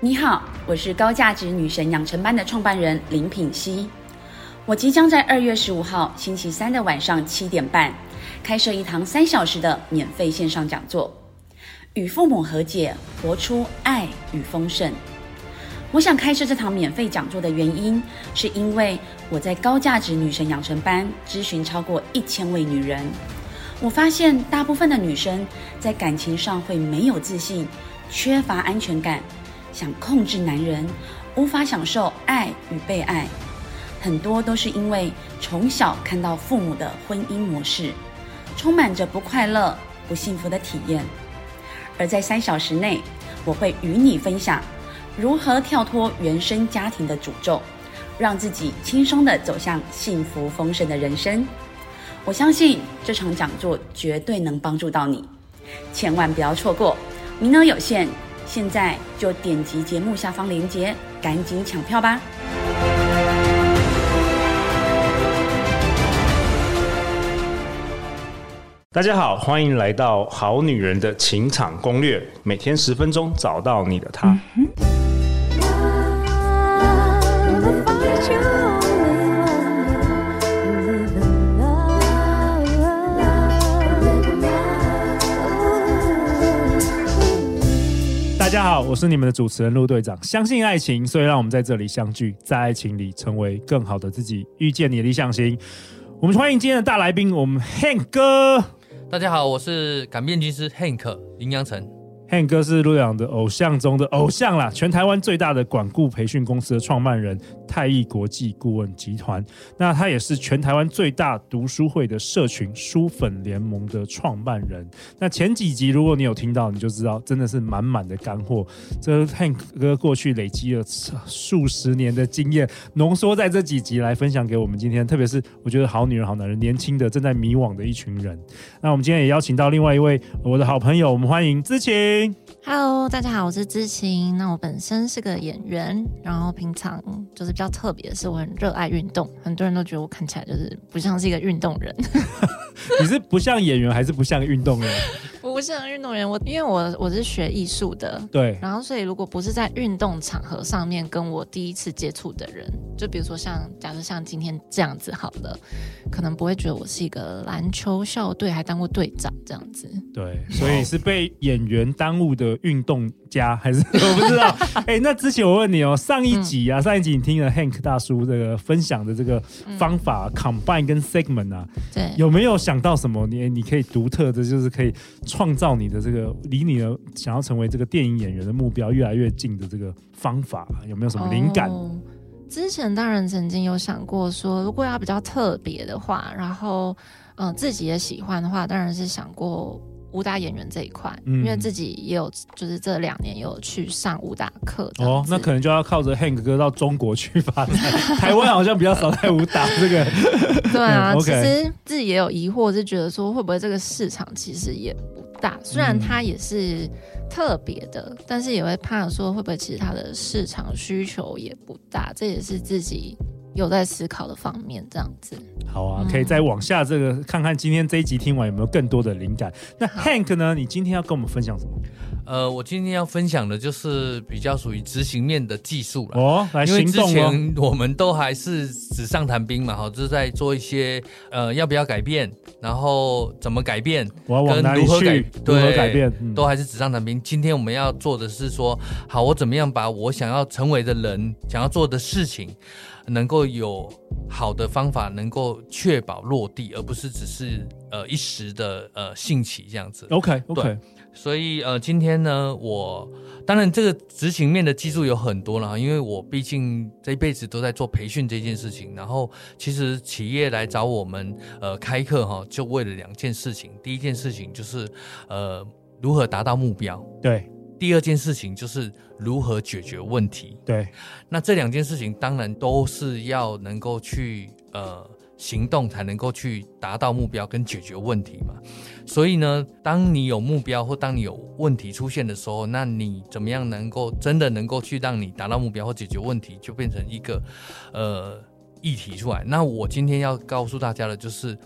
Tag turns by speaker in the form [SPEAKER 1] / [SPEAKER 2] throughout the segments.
[SPEAKER 1] 你好，我是高价值女神养成班的创办人林品熙。我即将在二月十五号星期三的晚上七点半开设一堂三小时的免费线上讲座，与父母和解，活出爱与丰盛。我想开设这堂免费讲座的原因，是因为我在高价值女神养成班咨询超过一千位女人，我发现大部分的女生在感情上会没有自信，缺乏安全感，想控制男人，无法享受爱与被爱，很多都是因为从小看到父母的婚姻模式，充满着不快乐、不幸福的体验。而在三小时内，我会与你分享。如何跳脱原生家庭的诅咒，让自己轻松地走向幸福丰盛的人生？我相信这场讲座绝对能帮助到你，千万不要错过，名额有限，现在就点击节目下方链接，赶紧抢票吧！
[SPEAKER 2] 大家好，欢迎来到《好女人的情场攻略》，每天十分钟，找到你的他。嗯好，我是你们的主持人陆队长。相信爱情，所以让我们在这里相聚，在爱情里成为更好的自己，遇见你的理想型。我们欢迎今天的大来宾，我们 Hank 哥。
[SPEAKER 3] 大家好，我是擀面军师 Hank 林阳成。
[SPEAKER 2] Hank 哥是陆阳的偶像中的偶像啦，全台湾最大的管顾培训公司的创办人，泰艺国际顾问集团。那他也是全台湾最大读书会的社群书粉联盟的创办人。那前几集如果你有听到，你就知道真的是满满的干货。这 Hank 哥过去累积了数十年的经验，浓缩在这几集来分享给我们。今天，特别是我觉得好女人、好男人，年轻的正在迷惘的一群人。那我们今天也邀请到另外一位我的好朋友，我们欢迎知晴。
[SPEAKER 4] Hello，大家好，我是知晴。那我本身是个演员，然后平常就是比较特别的是，我很热爱运动。很多人都觉得我看起来就是不像是一个运动人。
[SPEAKER 2] 你是不像演员，还是不像运动人？
[SPEAKER 4] 我不像运动员，我因为我我是学艺术的，
[SPEAKER 2] 对。
[SPEAKER 4] 然后所以如果不是在运动场合上面跟我第一次接触的人，就比如说像假设像今天这样子好了，可能不会觉得我是一个篮球校队还当过队长这样子。
[SPEAKER 2] 对，所以是被演员耽误的运动家还是 我不知道。哎、欸，那之前我问你哦，上一集啊，嗯、上一集你听了 Hank 大叔这个分享的这个方法、嗯、，combine 跟 segment 啊，
[SPEAKER 4] 对，
[SPEAKER 2] 有没有想到什么？你你可以独特的，就是可以。创造你的这个离你的想要成为这个电影演员的目标越来越近的这个方法，有没有什么灵感？
[SPEAKER 4] 哦，之前当然曾经有想过说，如果要比较特别的话，然后嗯、呃、自己也喜欢的话，当然是想过。武打演员这一块，因为自己也有，就是这两年也有去上武打课。
[SPEAKER 2] 哦，那可能就要靠着 Hank 哥到中国去发展。台湾好像比较少在武打这个。
[SPEAKER 4] 对啊，嗯 okay、其实自己也有疑惑，是觉得说会不会这个市场其实也不大，虽然它也是特别的，嗯、但是也会怕说会不会其实它的市场需求也不大，这也是自己。有在思考的方面，这样子。
[SPEAKER 2] 好啊，可以再往下这个看看，今天这一集听完有没有更多的灵感。那 Hank 呢？你今天要跟我们分享什么？
[SPEAKER 3] 呃，我今天要分享的就是比较属于执行面的技术了。
[SPEAKER 2] 哦。
[SPEAKER 3] 因为之前我们都还是纸上谈兵嘛，哈，就是在做一些呃要不要改变，然后怎么改
[SPEAKER 2] 变，往哪里去，跟如何改，
[SPEAKER 3] 对，
[SPEAKER 2] 如何改变，嗯，
[SPEAKER 3] 都还是纸上谈兵。今天我们要做的是说，好，我怎么样把我想要成为的人，想要做的事情。能够有好的方法，能够确保落地，而不是只是呃一时的呃兴起这样子。
[SPEAKER 2] OK OK。
[SPEAKER 3] 所以呃今天呢，我当然这个执行面的技术有很多了，因为我毕竟这一辈子都在做培训这件事情。然后其实企业来找我们呃开课哈，就为了两件事情。第一件事情就是呃如何达到目标。
[SPEAKER 2] 对。
[SPEAKER 3] 第二件事情就是如何解决问题。
[SPEAKER 2] 对，
[SPEAKER 3] 那这两件事情当然都是要能够去呃行动，才能够去达到目标跟解决问题嘛。所以呢，当你有目标或当你有问题出现的时候，那你怎么样能够真的能够去让你达到目标或解决问题，就变成一个呃。议题出来，那我今天要告诉大家的就是，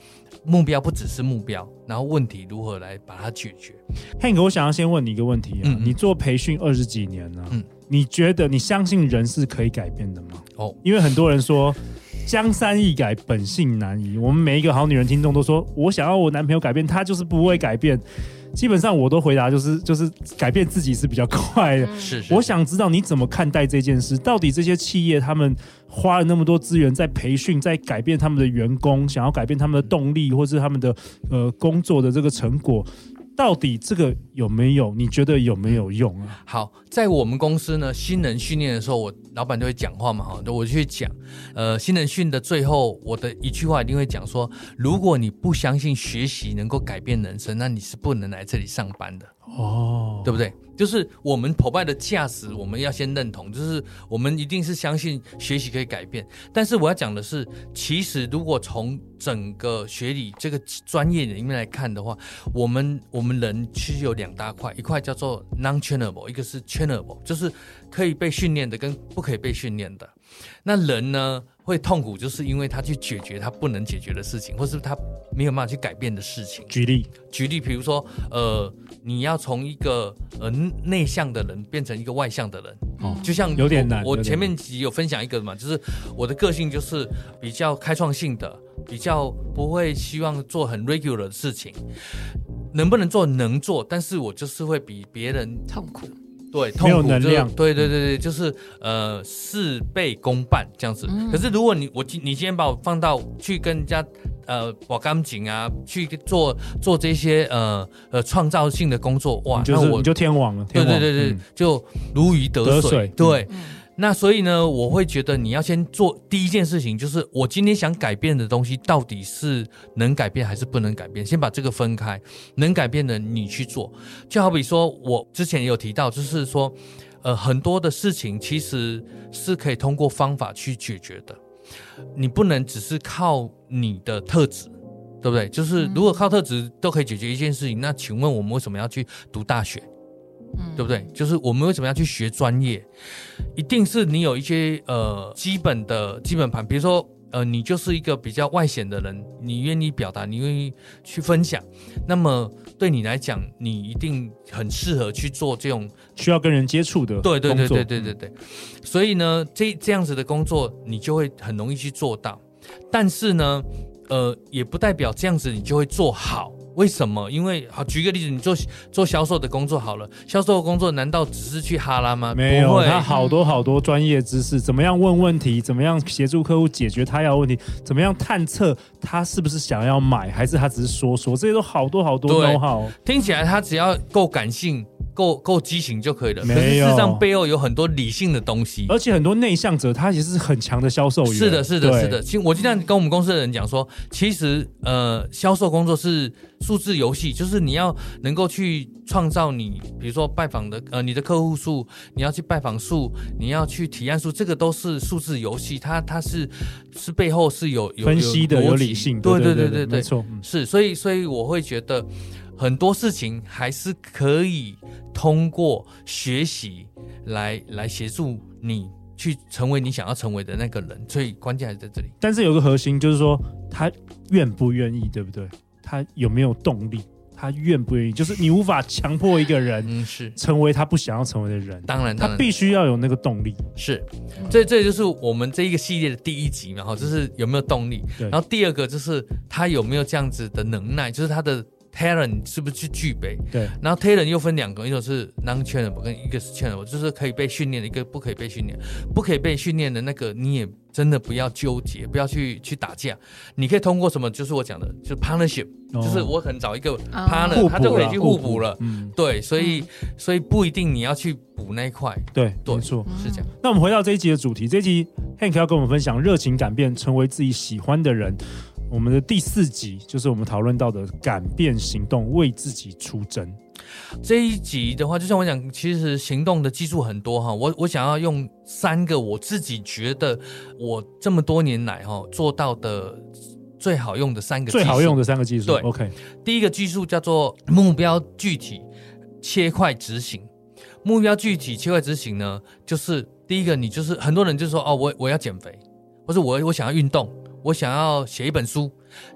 [SPEAKER 3] 目标不只是目标，然后问题如何来把它解决。
[SPEAKER 2] Hank，我想要先问你一个问题啊，嗯嗯，你做培训二十几年了，嗯，你觉得你相信人是可以改变的吗？
[SPEAKER 3] 哦，
[SPEAKER 2] 因为很多人说江山易改，本性难移。我们每一个好女人听众都说，我想要我男朋友改变，他就是不会改变。基本上我都回答就是 就是改变自己是比较快的。
[SPEAKER 3] 是，是，
[SPEAKER 2] 我想知道你怎么看待这件事？到底这些企业他们花了那么多资源在培训，在改变他们的员工，想要改变他们的动力，或是他们的呃工作的这个成果。到底这个有没有？你觉得有没有用啊？
[SPEAKER 3] 好，在我们公司呢，新人训练的时候，我老板就会讲话嘛，哈，我就去讲。呃，新人训的最后，我的一句话一定会讲说：如果你不相信学习能够改变人生，那你是不能来这里上班的。哦，对不对？就是我们 provide 的价值，我们要先认同。就是我们一定是相信学习可以改变。但是我要讲的是，其实如果从整个学理这个专业里面来看的话，我们我们人其实有两大块，一块叫做 non-trainable，一个是 trainable，就是可以被训练的跟不可以被训练的。那人呢？会痛苦，就是因为他去解决他不能解决的事情，或是他没有办法去改变的事情。
[SPEAKER 2] 举例，
[SPEAKER 3] 举例，比如说，呃，你要从一个呃内向的人变成一个外向的人，哦，就像
[SPEAKER 2] 有点难。
[SPEAKER 3] 我前面集有分享一个嘛，就是我的个性就是比较开创性的，比较不会希望做很 regular 的事情，能不能做能做，但是我就是会比别人
[SPEAKER 4] 痛苦。
[SPEAKER 3] 对，痛苦
[SPEAKER 2] 没有能量。
[SPEAKER 3] 对对对对，就是呃事倍功半这样子。嗯、可是如果你我今你今天把我放到去跟人家呃保钢琴啊，去做做这些呃呃创造性的工作，哇，
[SPEAKER 2] 就是、
[SPEAKER 3] 那我
[SPEAKER 2] 你就天王了。王
[SPEAKER 3] 对对对对，嗯、就如鱼得水。得水对。嗯那所以呢，我会觉得你要先做第一件事情，就是我今天想改变的东西到底是能改变还是不能改变，先把这个分开。能改变的你去做，就好比说我之前也有提到，就是说，呃，很多的事情其实是可以通过方法去解决的，你不能只是靠你的特质，对不对？就是如果靠特质都可以解决一件事情，那请问我们为什么要去读大学？嗯，对不对？就是我们为什么要去学专业？一定是你有一些呃基本的基本盘，比如说呃，你就是一个比较外显的人，你愿意表达，你愿意去分享，那么对你来讲，你一定很适合去做这种
[SPEAKER 2] 需要跟人接触的。
[SPEAKER 3] 对对对对对对对。所以呢，这这样子的工作，你就会很容易去做到。但是呢，呃，也不代表这样子你就会做好。为什么？因为好，举个例子，你做做销售的工作好了，销售的工作难道只是去哈拉吗？
[SPEAKER 2] 没有，他好多好多专业知识，怎么样问问题，怎么样协助客户解决他要问题，怎么样探测他是不是想要买，还是他只是说说，这些都好多好多都好。
[SPEAKER 3] 听起来他只要够感性。够够激情就可以了，没有。可是事实上背后有很多理性的东西，
[SPEAKER 2] 而且很多内向者他也是很强的销售员。
[SPEAKER 3] 是的，是的，是的。其实我经常跟我们公司的人讲说，其实呃，销售工作是数字游戏，就是你要能够去创造你，比如说拜访的呃你的客户数，你要去拜访数，你要去体验数，这个都是数字游戏，它它是是背后是有有
[SPEAKER 2] 分析的，有理性的。
[SPEAKER 3] 对对对对对，
[SPEAKER 2] 没错，
[SPEAKER 3] 是。所以所以我会觉得。很多事情还是可以通过学习来来协助你去成为你想要成为的那个人，所以关键还是在这里。
[SPEAKER 2] 但是有个核心就是说，他愿不愿意，对不对？他有没有动力？他愿不愿意？就是你无法强迫一个人，嗯，是成为他不想要成为的人。
[SPEAKER 3] 当然，
[SPEAKER 2] 他必须要有那个动力。
[SPEAKER 3] 是，这这就是我们这一个系列的第一集嘛，哈，就是有没有动力。然后第二个就是他有没有这样子的能耐，就是他的。Talent 是不是去具备？
[SPEAKER 2] 对，
[SPEAKER 3] 然后 talent 又分两个，一种是 non-trainable，跟一个是 trainable，就是可以被训练的，一个不可以被训练。不可以被训练的那个，你也真的不要纠结，不要去去打架。你可以通过什么？就是我讲的，就是 partnership，、哦、就是我很找一个 partner，他就可以去互补了。嗯，对，所以、嗯、所以不一定你要去补那一块。
[SPEAKER 2] 对，
[SPEAKER 3] 对，
[SPEAKER 2] 没错，
[SPEAKER 3] 是这样。
[SPEAKER 2] 那我们回到这一集的主题，这一集 Hank 要跟我们分享热情改变，成为自己喜欢的人。我们的第四集就是我们讨论到的改变行动，为自己出征。
[SPEAKER 3] 这一集的话，就像我讲，其实行动的技术很多哈。我我想要用三个我自己觉得我这么多年来哈做到的最好用的三个
[SPEAKER 2] 最好用的三个技术。对，OK。
[SPEAKER 3] 第一个技术叫做目标具体切块执行。目标具体切块执行呢，就是第一个，你就是很多人就说哦，我我要减肥，或者我我想要运动。我想要写一本书，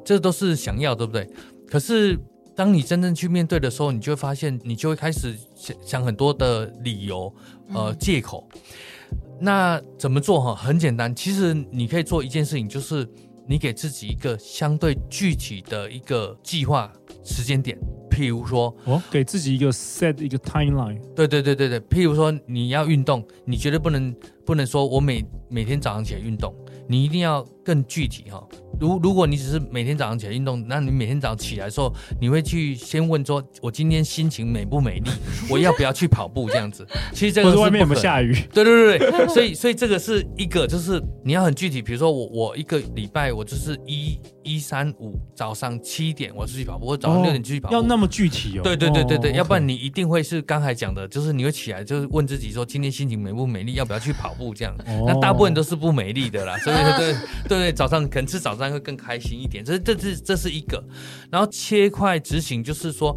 [SPEAKER 3] 这都是想要，对不对？可是当你真正去面对的时候，你就会发现，你就会开始想想很多的理由，呃，借口。嗯、那怎么做哈？很简单，其实你可以做一件事情，就是你给自己一个相对具体的一个计划时间点。譬如说，
[SPEAKER 2] 哦，给自己一个 set 一个 timeline。
[SPEAKER 3] 对对对对对，譬如说你要运动，你绝对不能不能说我每每天早上起来运动，你一定要更具体哈。如如果你只是每天早上起来运动，那你每天早上起来的时候，你会去先问说，我今天心情美不美丽？我要不要去跑步？这样子，其实这个是
[SPEAKER 2] 外面有没有下雨？
[SPEAKER 3] 对对对对，所以所以这个是一个，就是你要很具体。比如说我我一个礼拜我就是一一三五早上七点我出去跑步，我早上六点出去跑步，
[SPEAKER 2] 要那么具体哦。
[SPEAKER 3] 对对对对对，
[SPEAKER 2] 哦、
[SPEAKER 3] 要不然你一定会是刚才讲的，就是你会起来就是问自己说，今天心情美不美丽？要不要去跑步？这样，哦、那大部分都是不美丽的啦。所以对对对对，早上可能吃早餐会更开心。一点，这这是这是一个，然后切块执行，就是说，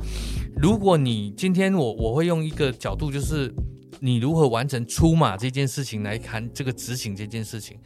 [SPEAKER 3] 如果你今天我我会用一个角度，就是你如何完成出马这件事情来看这个执行这件事情，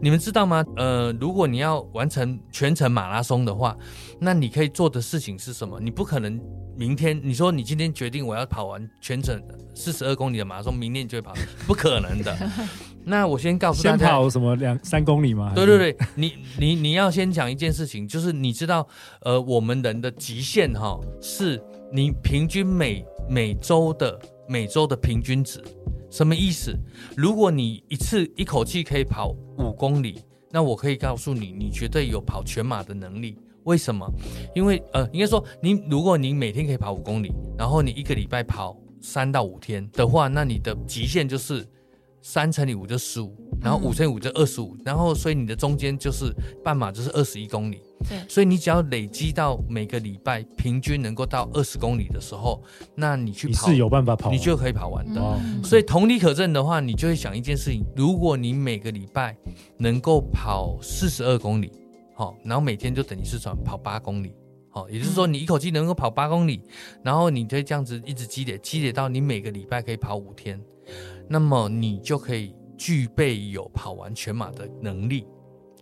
[SPEAKER 3] 你们知道吗？呃，如果你要完成全程马拉松的话，那你可以做的事情是什么？你不可能明天你说你今天决定我要跑完全程四十二公里的马拉松，明天你就会跑，不可能的。那我先告诉大家，
[SPEAKER 2] 先跑什么两三公里吗？
[SPEAKER 3] 对对对，你你你要先讲一件事情，就是你知道，呃，我们人的极限哈，是你平均每每周的每周的平均值，什么意思？如果你一次一口气可以跑五公里，那我可以告诉你，你绝对有跑全马的能力。为什么？因为呃，应该说，你如果你每天可以跑五公里，然后你一个礼拜跑三到五天的话，那你的极限就是。三乘以五就十五，然后五乘以五就二十五，然后所以你的中间就是半马就是二十一公里。对，所以你只要累积到每个礼拜平均能够到二十公里的时候，那你去跑
[SPEAKER 2] 你是有办法跑，
[SPEAKER 3] 你就可以跑完的。
[SPEAKER 2] 嗯、
[SPEAKER 3] 所以同理可证的话，你就会想一件事情：如果你每个礼拜能够跑四十二公里，好，然后每天就等于是算跑八公里，好，也就是说你一口气能够跑八公里，然后你可以这样子一直积累，积累到你每个礼拜可以跑五天。那么你就可以具备有跑完全马的能力，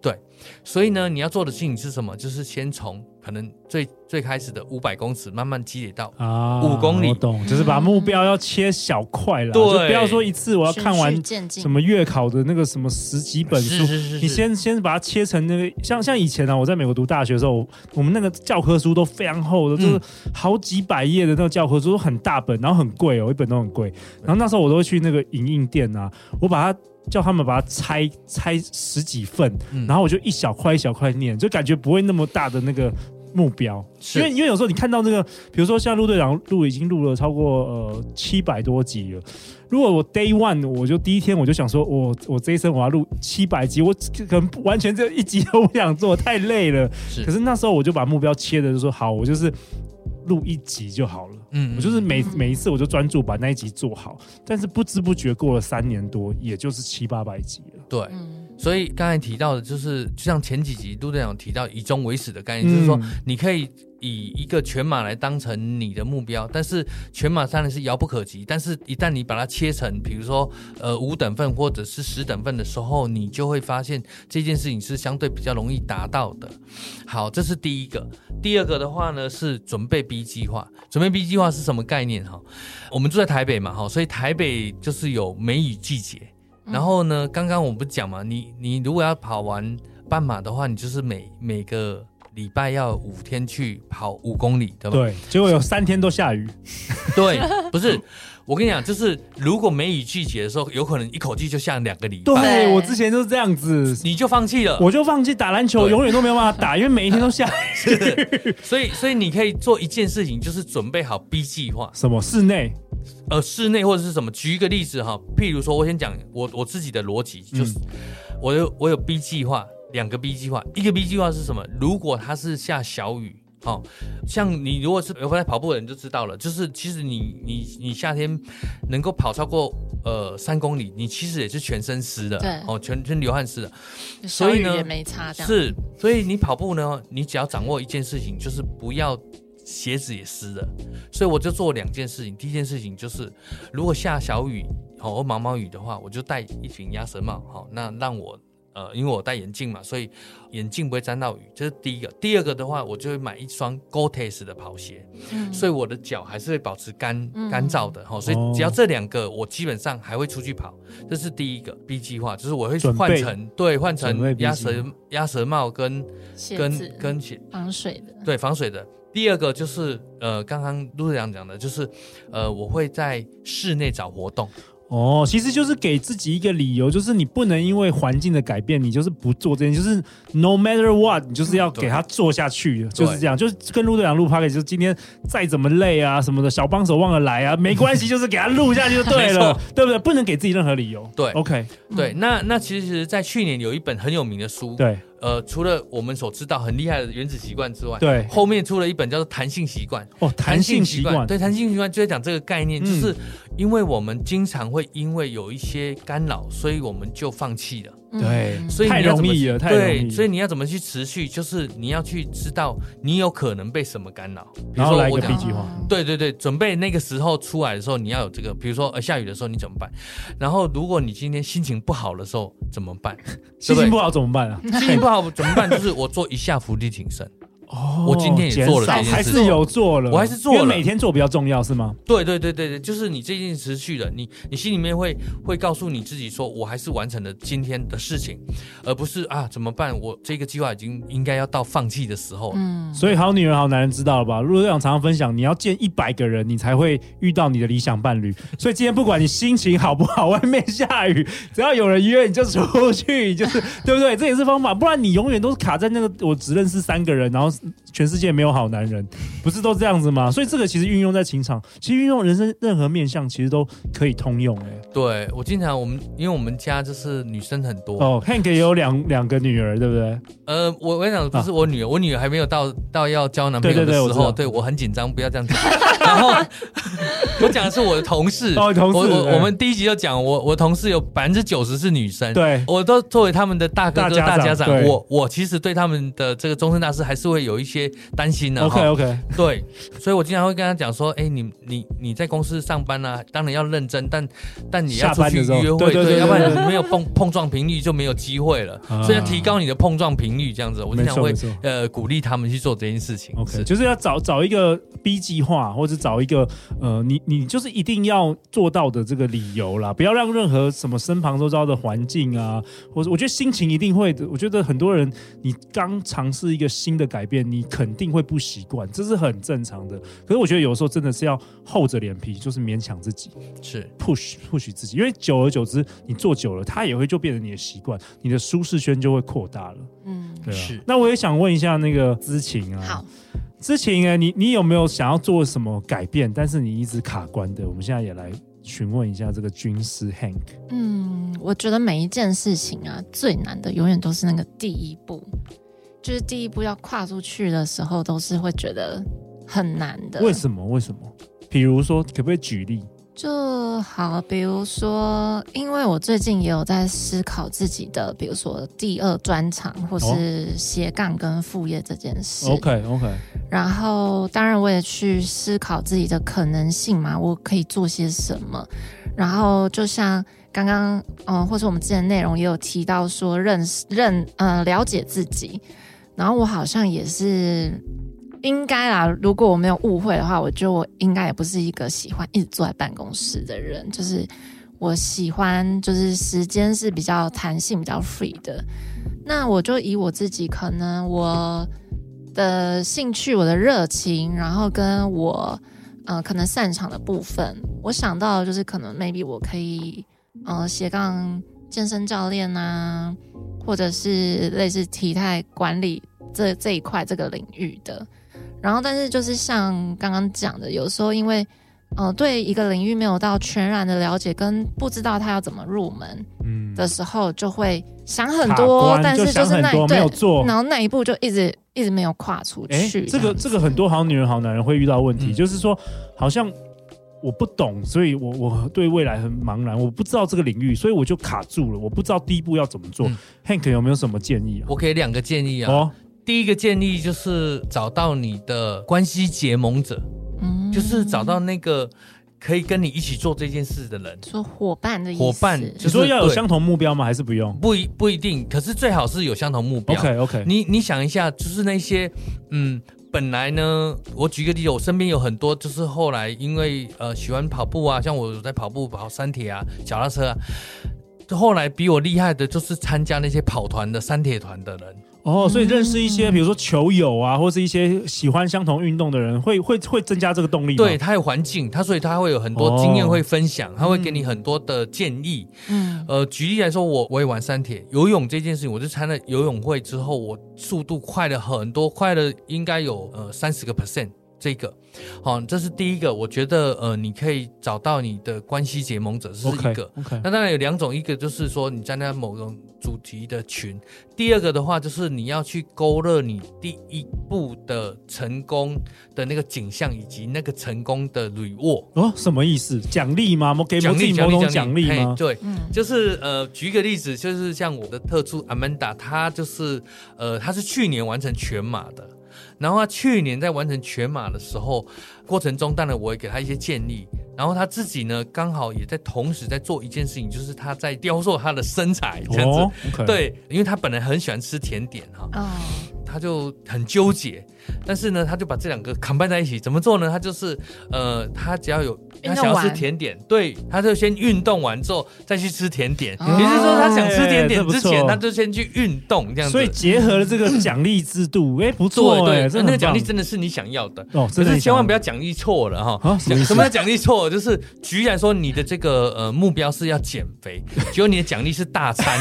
[SPEAKER 3] 对，所以呢，你要做的事情是什么？就是先从可能最最开始的五百公尺，慢慢积累到啊五公里。
[SPEAKER 2] 我懂，就是把目标要切小块了，对，就不要说一次我要看完什么月考的那个什么十几本书，你先先把它切成那个，像像以前呢，我在美国读大学的时候，我们那个教科书都非常厚的，就是好几百页的那个教科书都很大本，然后很贵哦，一本都很贵。然后那时候我都会去那个影印店啊，我把它。叫他们把它拆拆十几份，嗯、然后我就一小块一小块念，就感觉不会那么大的那个目标。因为因为有时候你看到那个，比如说像陆队长录已经录了超过呃七百多集了。如果我 day one 我就第一天我就想说，我我这一生我要录七百集，我可能完全这一集都不想做，太累了。是可是那时候我就把目标切的就说好，我就是。录一集就好了，嗯，我就是每每一次我就专注把那一集做好，但是不知不觉过了三年多，也就是七八百集了。
[SPEAKER 3] 对，所以刚才提到的，就是就像前几集陆队长提到以终为始的概念，就是说你可以。以一个全马来当成你的目标，但是全马当然是遥不可及。但是，一旦你把它切成，比如说，呃，五等份或者是十等份的时候，你就会发现这件事情是相对比较容易达到的。好，这是第一个。第二个的话呢，是准备 B 计划。准备 B 计划是什么概念？哈，我们住在台北嘛，哈，所以台北就是有梅雨季节。然后呢，刚刚我们不讲嘛，你你如果要跑完半马的话，你就是每每个。礼拜要五天去跑五公里，对吧？
[SPEAKER 2] 对，结果有三天都下雨。
[SPEAKER 3] 对，不是，我跟你讲，就是如果梅雨季节的时候，有可能一口气就下两个礼
[SPEAKER 2] 拜。对，我之前就是这样子，
[SPEAKER 3] 你就放弃了，
[SPEAKER 2] 我就放弃打篮球，永远都没有办法打，因为每一天都下雨。
[SPEAKER 3] 所以，所以你可以做一件事情，就是准备好 B 计划。
[SPEAKER 2] 什么？室内？
[SPEAKER 3] 呃，室内或者是什么？举一个例子哈，譬如说，我先讲我我自己的逻辑，就是我有我有 B 计划。两个 B 计划，一个 B 计划是什么？如果它是下小雨，哦，像你如果是有在跑步的人就知道了，就是其实你你你夏天能够跑超过呃三公里，你其实也是全身湿的，对，哦，全身流汗湿的，
[SPEAKER 4] 所以呢也没差，
[SPEAKER 3] 是，所以你跑步呢，你只要掌握一件事情，就是不要鞋子也湿了，所以我就做两件事情，第一件事情就是如果下小雨，哦，或毛毛雨的话，我就戴一顶鸭舌帽，好，那让我。呃，因为我戴眼镜嘛，所以眼镜不会沾到雨，这是第一个。第二个的话，我就会买一双 Gore-Tex 的跑鞋，嗯、所以我的脚还是会保持干干燥的哈、嗯。所以只要这两个，我基本上还会出去跑。这是第一个 B 计划，就是我会换成对换成鸭舌鸭舌帽跟跟跟鞋
[SPEAKER 4] 防水的，
[SPEAKER 3] 对防水的。第二个就是呃，刚刚陆队长讲的，就是呃，我会在室内找活动。
[SPEAKER 2] 哦，其实就是给自己一个理由，就是你不能因为环境的改变，你就是不做这件，就是 no matter what，你就是要给他做下去，就是这样，就是跟陆队长录 podcast，就是今天再怎么累啊什么的，小帮手忘了来啊，没关系，就是给他录下去就对了，对不对？不能给自己任何理由。
[SPEAKER 3] 对
[SPEAKER 2] ，OK，
[SPEAKER 3] 对，那那其实，在去年有一本很有名的书，
[SPEAKER 2] 对。
[SPEAKER 3] 呃，除了我们所知道很厉害的原子习惯之外，
[SPEAKER 2] 对，
[SPEAKER 3] 后面出了一本叫做弹性习惯
[SPEAKER 2] 哦，弹性习惯，
[SPEAKER 3] 对，弹性习惯就在讲这个概念，嗯，就是因为我们经常会因为有一些干扰，所以我们就放弃了。
[SPEAKER 2] 对，
[SPEAKER 3] 所以
[SPEAKER 2] 太容易了，太容易了。
[SPEAKER 3] 对，所以你要怎么去持续？就是你要去知道你有可能被什么干扰。
[SPEAKER 2] 然后来一个 B 计划。
[SPEAKER 3] 对对对，准备那个时候出来的时候，你要有这个。比如说呃，下雨的时候你怎么办？然后如果你今天心情不好的时候怎么办？
[SPEAKER 2] 心情不好怎么办啊？
[SPEAKER 3] 心情不好怎么办？就是我做一下伏地挺身。哦，我今天也做了这件事，
[SPEAKER 2] 还是有做了，
[SPEAKER 3] 我还是做了，
[SPEAKER 2] 因为每天做比较重要，是吗？
[SPEAKER 3] 对对对对对，就是你这件事持续的，你你心里面会会告诉你自己说，我还是完成了今天的事情，而不是啊怎么办？我这个计划已经应该要到放弃的时候了。
[SPEAKER 2] 嗯，所以好女人好男人知道了吧？如果想常常分享，你要见一百个人，你才会遇到你的理想伴侣。所以今天不管你心情好不好，外面下雨，只要有人约你就出去，就是对不对？这也是方法，不然你永远都是卡在那个我只认识三个人，然后全世界没有好男人，不是都这样子吗？所以这个其实运用在情场，其实运用人生任何面相，其实都可以通用。哎，
[SPEAKER 3] 对我经常我们，因为我们家就是女生很多
[SPEAKER 2] 哦，Hank 也有两两个女儿，对不对？
[SPEAKER 3] 呃，我我想不是我女儿，啊、我女儿还没有到到要交男朋友的时候，对，我，很紧张，不要这样讲。然后 我讲的是我的同事，
[SPEAKER 2] 哦、同事
[SPEAKER 3] 我我，我们第一集就讲我我同事有百分之九十是女生，
[SPEAKER 2] 对，
[SPEAKER 3] 我都作为他们的大哥哥大家长，家长我我其实对他们的这个终身大事还是会有一些担心啊。
[SPEAKER 2] OK OK，
[SPEAKER 3] 对，所以我经常会跟他讲说，哎，你你你在公司上班啊，当然要认真，但但你要出去约会，对，要不然你没有碰碰撞频率就没有机会了，所以要提高你的碰撞频率，这样子，我经常会呃鼓励他们去做这件事情。
[SPEAKER 2] OK，就是要找找一个 B 计划，或者找一个呃，你你就是一定要做到的这个理由啦，不要让任何什么身旁周遭的环境啊，或者我觉得心情一定会的，我觉得很多人你刚尝试一个新的改变，你肯定会不习惯，这是很正常的。可是我觉得有时候真的是要厚着脸皮，就是勉强自己，
[SPEAKER 3] 是
[SPEAKER 2] push push 自己，因为久而久之，你做久了，它也会就变成你的习惯，你的舒适圈就会扩大了。嗯，对啊。是。那我也想问一下那个知情啊，
[SPEAKER 4] 好，
[SPEAKER 2] 知情啊，你你有没有想要做什么改变，但是你一直卡关的？我们现在也来询问一下这个军师 Hank。
[SPEAKER 4] 嗯，我觉得每一件事情啊，最难的永远都是那个第一步。就是第一步要跨出去的时候，都是会觉得很难的。
[SPEAKER 2] 为什么？为什么？比如说，可不可以举例？
[SPEAKER 4] 就好，比如说，因为我最近也有在思考自己的，比如说第二专长，或是斜杠跟副业这件事。
[SPEAKER 2] 哦、OK OK。
[SPEAKER 4] 然后，当然我也去思考自己的可能性嘛，我可以做些什么。然后，就像。刚刚，嗯，或是我们之前内容也有提到说认识认呃了解自己，然后我好像也是应该啦，如果我没有误会的话，我觉得我应该也不是一个喜欢一直坐在办公室的人，就是我喜欢就是时间是比较弹性、比较 free 的。那我就以我自己可能我的兴趣、我的热情，然后跟我呃可能擅长的部分，我想到就是可能 maybe 我可以。呃，斜杠健身教练啊，或者是类似体态管理这这一块这个领域的，然后但是就是像刚刚讲的，有时候因为呃对一个领域没有到全然的了解，跟不知道他要怎么入门，嗯的时候，就会想很多，但是就是那对，然后那一步就一直一直没有跨出去。
[SPEAKER 2] 这个这个很多好女人好男人会遇到问题，嗯、就是说好像。我不懂，所以我我对未来很茫然，我不知道这个领域，所以我就卡住了，我不知道第一步要怎么做。嗯、Hank 有没有什么建议啊？
[SPEAKER 3] 我给两个建议啊。哦，第一个建议就是找到你的关系结盟者，嗯，就是找到那个可以跟你一起做这件事的人，
[SPEAKER 4] 说伙伴的意思。伙
[SPEAKER 3] 伴，
[SPEAKER 2] 你说要有相同目标吗？还是不用？
[SPEAKER 3] 不一不一定，可是最好是有相同目标。
[SPEAKER 2] OK OK，
[SPEAKER 3] 你你想一下，就是那些嗯，本来呢，我举个例子，我身边有很多，就是后来因为呃喜欢跑步啊，像我在跑步跑山铁啊，脚踏车啊，后来比我厉害的，就是参加那些跑团的山铁团的人。
[SPEAKER 2] 哦，所以认识一些，比如说球友啊，或是一些喜欢相同运动的人，会会会增加这个动力。
[SPEAKER 3] 对，他有环境，他所以他会有很多经验会分享，哦、他会给你很多的建议。嗯，呃，举例来说，我我也玩三铁游泳这件事情，我就参了游泳会之后，我速度快了很多，快了应该有呃三十个 percent。这个，好，这是第一个。我觉得，呃，你可以找到你的关系结盟者是一个。Okay, okay. 那当然有两种，一个就是说你在那某种主题的群。第二个的话，就是你要去勾勒你第一步的成功的那个景象，以及那个成功的 reward。
[SPEAKER 2] 哦，什么意思？奖励吗？我给某种某种奖励吗？
[SPEAKER 3] 对，嗯、就是呃，举一个例子，就是像我的特助 Amanda，她就是呃，她是去年完成全马的。然后他去年在完成全马的时候，过程中当然我也给他一些建议。然后他自己呢，刚好也在同时在做一件事情，就是他在雕塑他的身材这样子。哦 okay、对，因为他本来很喜欢吃甜点哈，哦、他就很纠结。但是呢，他就把这两个 combine 在一起，怎么做呢？他就是呃，他只要有他想要吃甜点，对，他就先运动完之后再去吃甜点。也就是说，他想吃甜点之前，他就先去运动这样子。
[SPEAKER 2] 所以结合了这个奖励制度，哎，不错，对，那个奖励真的是你想要的哦。可是千万不要奖励错了哈。什么叫奖励错？就是举例来说，你的这个呃目标是要减肥，结果你的奖励是大餐，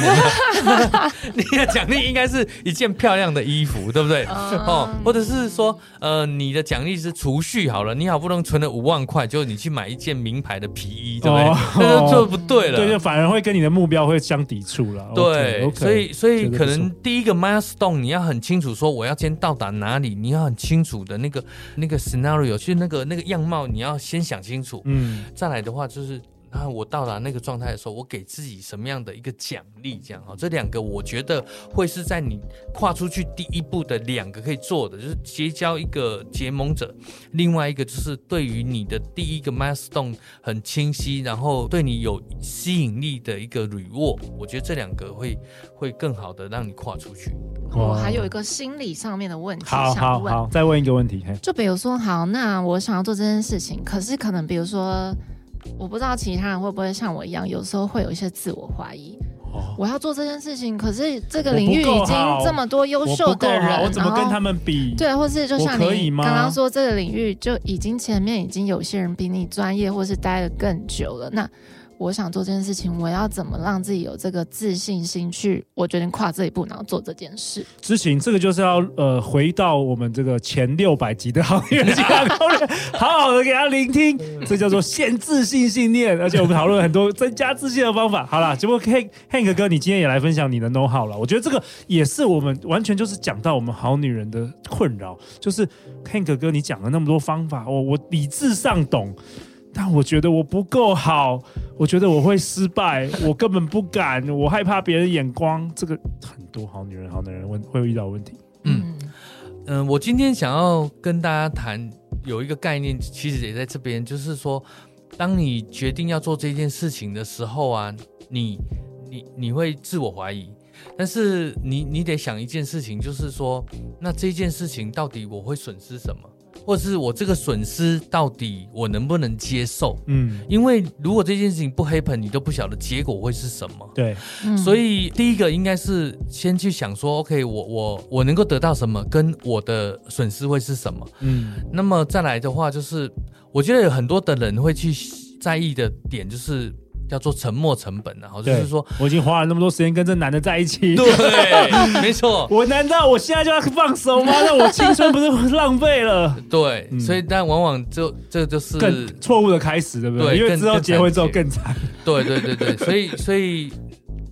[SPEAKER 2] 你的奖励应该是一件漂亮的衣服，对不对？哦，或者是。是说，呃，你的奖励是储蓄好了，你好不容易存了五万块，就你去买一件名牌的皮衣，对不对？那就做不对了，对，就反而会跟你的目标会相抵触了。对，okay, okay, 所以所以可能第一个 milestone 你要很清楚，说我要先到达哪里，你要很清楚的那个那个 scenario，其实那个那个样貌你要先想清楚。嗯，再来的话就是。那我到达那个状态的时候，我给自己什么样的一个奖励？这样哈，这两个我觉得会是在你跨出去第一步的两个可以做的，就是结交一个结盟者，另外一个就是对于你的第一个 milestone 很清晰，然后对你有吸引力的一个 reward。我觉得这两个会会更好的让你跨出去。
[SPEAKER 4] 我还有一个心理上面的问题，
[SPEAKER 2] 好好好，再问一个问题，
[SPEAKER 4] 就比如说，好，那我想要做这件事情，可是可能比如说。我不知道其他人会不会像我一样，有时候会有一些自我怀疑。哦、我要做这件事情，可是这个领域已经这么多优秀的人，
[SPEAKER 2] 我，我怎么跟他们比？
[SPEAKER 4] 对，或是就像你刚刚说，这个领域就已经前面已经有些人比你专业，或是待的更久了。那我想做这件事情，我要怎么让自己有这个自信心去？我决定跨这一步，然后做这件事。
[SPEAKER 2] 知行，这个就是要呃，回到我们这个前六百集的好女人，好好的给他聆听。这叫做限自信信念，而且我们讨论了很多增加自信的方法。好了，结果 Hank Hank 哥，你今天也来分享你的 know how 了。我觉得这个也是我们完全就是讲到我们好女人的困扰，就是 Hank 哥，你讲了那么多方法，我我理智上懂。但我觉得我不够好，我觉得我会失败，我根本不敢，我害怕别人眼光。这个很多好女人、好男人问会遇到问题。
[SPEAKER 3] 嗯嗯、呃，我今天想要跟大家谈有一个概念，其实也在这边，就是说，当你决定要做这件事情的时候啊，你你你会自我怀疑，但是你你得想一件事情，就是说，那这件事情到底我会损失什么？或者是我这个损失到底我能不能接受？嗯，因为如果这件事情不 happen，你都不晓得结果会是什么。
[SPEAKER 2] 对，
[SPEAKER 3] 所以第一个应该是先去想说，OK，我我我能够得到什么，跟我的损失会是什么？嗯，那么再来的话，就是我觉得有很多的人会去在意的点就是。叫做沉没成本，然后就是说，
[SPEAKER 2] 我已经花了那么多时间跟这男的在一起，
[SPEAKER 3] 对，没错。
[SPEAKER 2] 我难道我现在就要放手吗？那我青春不是浪费了？
[SPEAKER 3] 对，所以但往往就这就是
[SPEAKER 2] 更错误的开始，对不对？对，因为知道结婚之后更惨。
[SPEAKER 3] 对对对对，所以所以。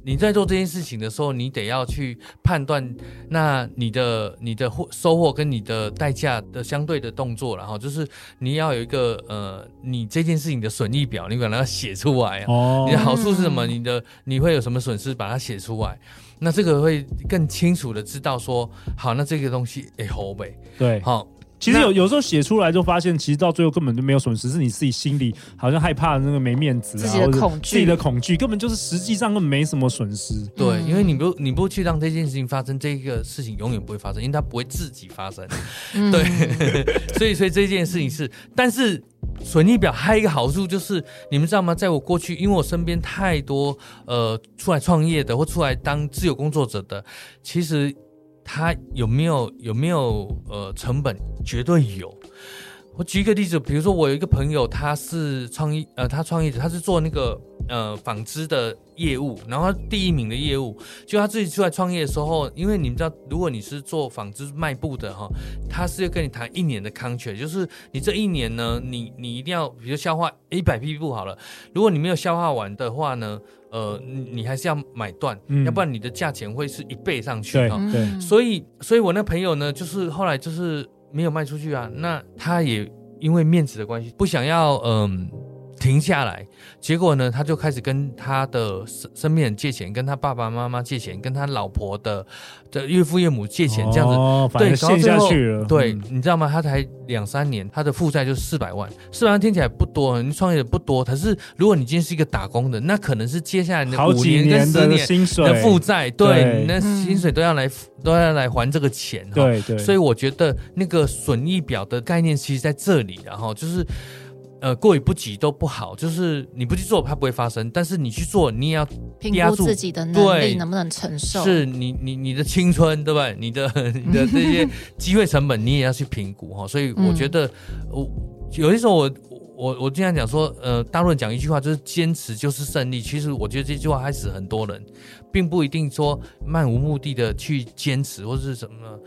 [SPEAKER 3] 你在做这件事情的时候，你得要去判断，那你的你的获收获跟你的代价的相对的动作，然后就是你要有一个呃，你这件事情的损益表，你可能要写出来啊。哦。你的好处是什么？你的你会有什么损失？把它写出来，那这个会更清楚的知道说，好，那这个东西哎，好呗。
[SPEAKER 2] 对。
[SPEAKER 3] 好，
[SPEAKER 2] 其实有有时候写出来就发现，其实到最后根本就没有损失，是你自己心里好像害怕那个没面子啊，
[SPEAKER 4] 自己的恐惧，
[SPEAKER 2] 自己的恐惧根本就是实际上根本没什么损失。
[SPEAKER 3] 对，因为你不你不去让这件事情发生，这个事情永远不会发生，因为它不会自己发生。对，所以所以这件事情是，但是损益表还有一个好处就是，你们知道吗？在我过去，因为我身边太多呃出来创业的或出来当自由工作者的，其实。他有没有有没有呃成本？绝对有。我举一个例子，比如说我有一个朋友，他是创意呃，他创业者，他是做那个呃纺织的业务，然后他第一名的业务，就他自己出来创业的时候，因为你们知道，如果你是做纺织卖布的哈，他是要跟你谈一年的 contract，就是你这一年呢，你你一定要，比如消化一百匹布好了，如果你没有消化完的话呢，呃，你还是要买断，嗯、要不然你的价钱会是一倍上去哈。对，对，所以，所以我那朋友呢，就是后来就是。没有卖出去啊，那他也因为面子的关系，不想要嗯。停下来，结果呢，他就开始跟他的身身边人借钱，跟他爸爸妈妈借钱，跟他老婆的的岳父岳母借钱，这样子，哦、对，陷下去了。对，嗯、你知道吗？他才两三年，他的负债就是四百万。四百万听起来不多，你创业的不多。可是如果你今天是一个打工的，那可能是接下来的五年跟十年的负债，对，你那薪水都要来、嗯、都要来还这个钱。对对。所以我觉得那个损益表的概念，其实在这里，然后就是。呃，过犹不及都不好，就是你不去做，它不会发生；但是你去做，你也要
[SPEAKER 4] 评估自己的能力能不能承受。
[SPEAKER 3] 是你，你，你的青春，对不对？你的，你的这些机会成本，你也要去评估哈。所以我觉得，我、嗯、有些时候我，我，我，经常讲说，呃，大陆人讲一句话，就是坚持就是胜利。其实我觉得这句话害死很多人，并不一定说漫无目的的去坚持或者是什么。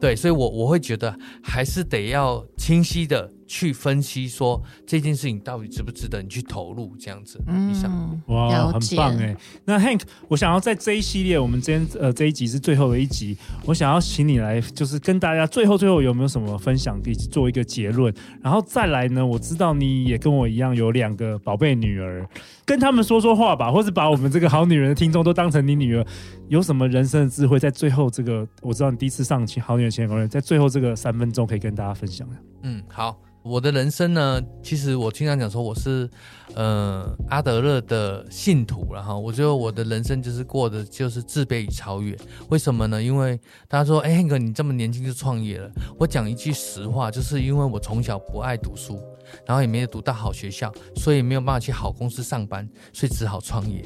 [SPEAKER 3] 对，所以，我我会觉得还是得要清晰的去分析，说这件事情到底值不值得你去投入，这样子。嗯，
[SPEAKER 2] 哇，很棒哎。那 Hank，我想要在这一系列，我们今天呃这一集是最后的一集，我想要请你来，就是跟大家最后最后有没有什么分享，可以做一个结论。然后再来呢，我知道你也跟我一样有两个宝贝女儿，跟他们说说话吧，或是把我们这个好女人的听众都当成你女儿。有什么人生的智慧，在最后这个，我知道你第一次上《好女人情感攻略》，在最后这个三分钟可以跟大家分享的。
[SPEAKER 3] 嗯，好，我的人生呢，其实我经常讲说我是。呃，阿德勒的信徒，然后我觉得我的人生就是过的就是自卑与超越。为什么呢？因为大家说，哎，汉哥，你这么年轻就创业了。我讲一句实话，就是因为我从小不爱读书，然后也没有读到好学校，所以没有办法去好公司上班，所以只好创业。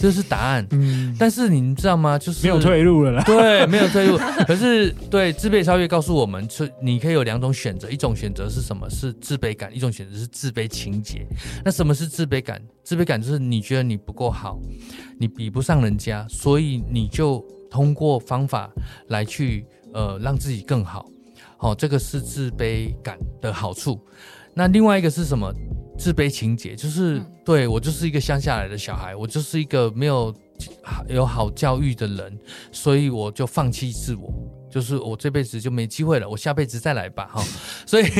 [SPEAKER 3] 这是答案。嗯。但是你知道吗？就是
[SPEAKER 2] 没有退路了啦。
[SPEAKER 3] 对，没有退路。可是，对自卑超越告诉我们，是你可以有两种选择，一种选择是什么？是自卑感；一种选择是自卑情结。那什么是？自卑感，自卑感就是你觉得你不够好，你比不上人家，所以你就通过方法来去呃让自己更好。好、哦，这个是自卑感的好处。那另外一个是什么？自卑情结，就是、嗯、对我就是一个乡下来的小孩，我就是一个没有有好教育的人，所以我就放弃自我，就是我这辈子就没机会了，我下辈子再来吧。哈、哦，所以。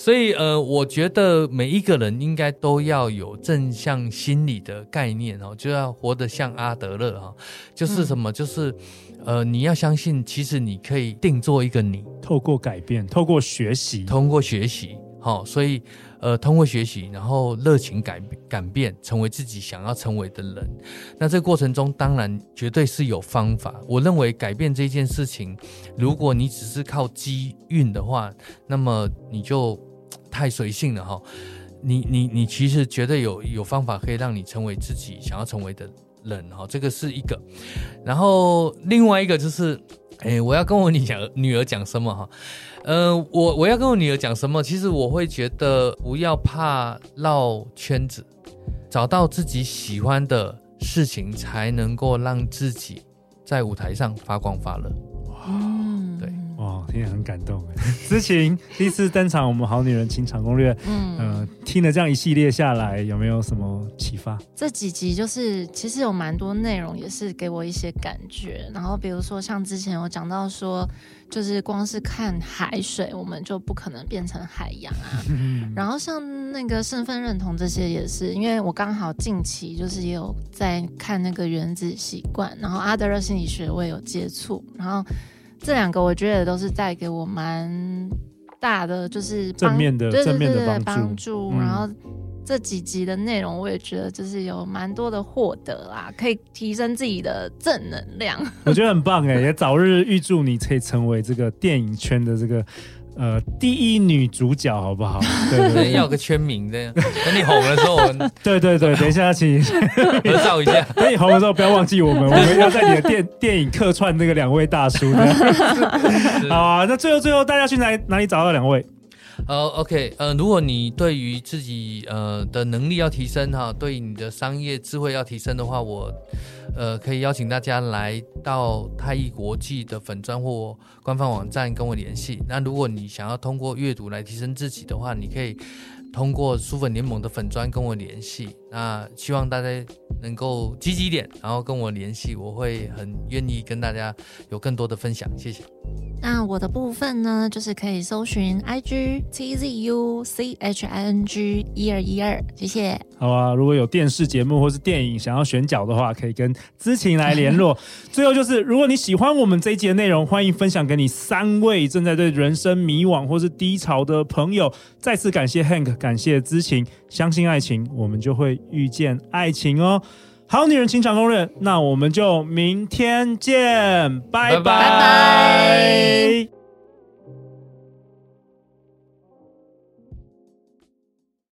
[SPEAKER 3] 所以，呃，我觉得每一个人应该都要有正向心理的概念哦，就要活得像阿德勒哈，就是什么，就是，呃，你要相信，其实你可以定做一个你，
[SPEAKER 2] 透过改变，透过学习，
[SPEAKER 3] 通过学习，好，所以，呃，通过学习，然后热情改改变，成为自己想要成为的人。那这个过程中，当然绝对是有方法。我认为改变这件事情，如果你只是靠机运的话，那么你就。太随性了哈，你你你其实绝对有有方法可以让你成为自己想要成为的人哈，这个是一个。然后另外一个就是，哎，我要跟我女儿女儿讲什么哈？呃，我我要跟我女儿讲什么？其实我会觉得不要怕绕圈子，找到自己喜欢的事情，才能够让自己在舞台上发光发热。
[SPEAKER 2] 哦，听也很感动哎！知晴第一次登场，我们好女人情场攻略，嗯、呃，听了这样一系列下来，有没有什么启发？
[SPEAKER 4] 这几集就是其实有蛮多内容，也是给我一些感觉。然后比如说像之前有讲到说，就是光是看海水，我们就不可能变成海洋啊。然后像那个身份认同这些，也是因为我刚好近期就是也有在看那个原子习惯，然后阿德勒心理学我也有接触，然后。这两个我觉得都是带给我蛮大的就是
[SPEAKER 2] 正面的正面的帮
[SPEAKER 4] 帮
[SPEAKER 2] 助
[SPEAKER 4] 然后。这几集的内容，我也觉得就是有蛮多的获得啦，可以提升自己的正能量。
[SPEAKER 2] 我觉得很棒哎，也早日预祝你可以成为这个电影圈的这个呃第一女主角，好不好？对 对对，
[SPEAKER 3] 要个圈名这样，等你红的时候，我们
[SPEAKER 2] 对对对，等一下，请
[SPEAKER 3] 合照一下。
[SPEAKER 2] 等你红的时候，不要忘记我们，我们要在你的电电影客串那个两位大叔的。好啊，那最后最后，大家去哪哪里找到两位？
[SPEAKER 3] 呃，OK，呃，如果你对于自己呃的能力要提升哈，对你的商业智慧要提升的话，我呃可以邀请大家来到太艺国际的粉专或官方网站跟我联系。那如果你想要通过阅读来提升自己的话，你可以通过书粉联盟的粉砖跟我联系。那希望大家能够积极一点，然后跟我联系，我会很愿意跟大家有更多的分享。谢谢。
[SPEAKER 4] 那我的部分呢，就是可以搜寻 i g t z u c h i n g 一二一二，谢谢。
[SPEAKER 2] 好啊，如果有电视节目或是电影想要选角的话，可以跟姿琴来联络。最后就是，如果你喜欢我们这一集的内容，欢迎分享给你三位正在对人生迷惘或是低潮的朋友。再次感谢 Hank，感谢咨询相信爱情我们就会遇见爱情哦。好女人情场公认那我们就明天见
[SPEAKER 3] 拜拜。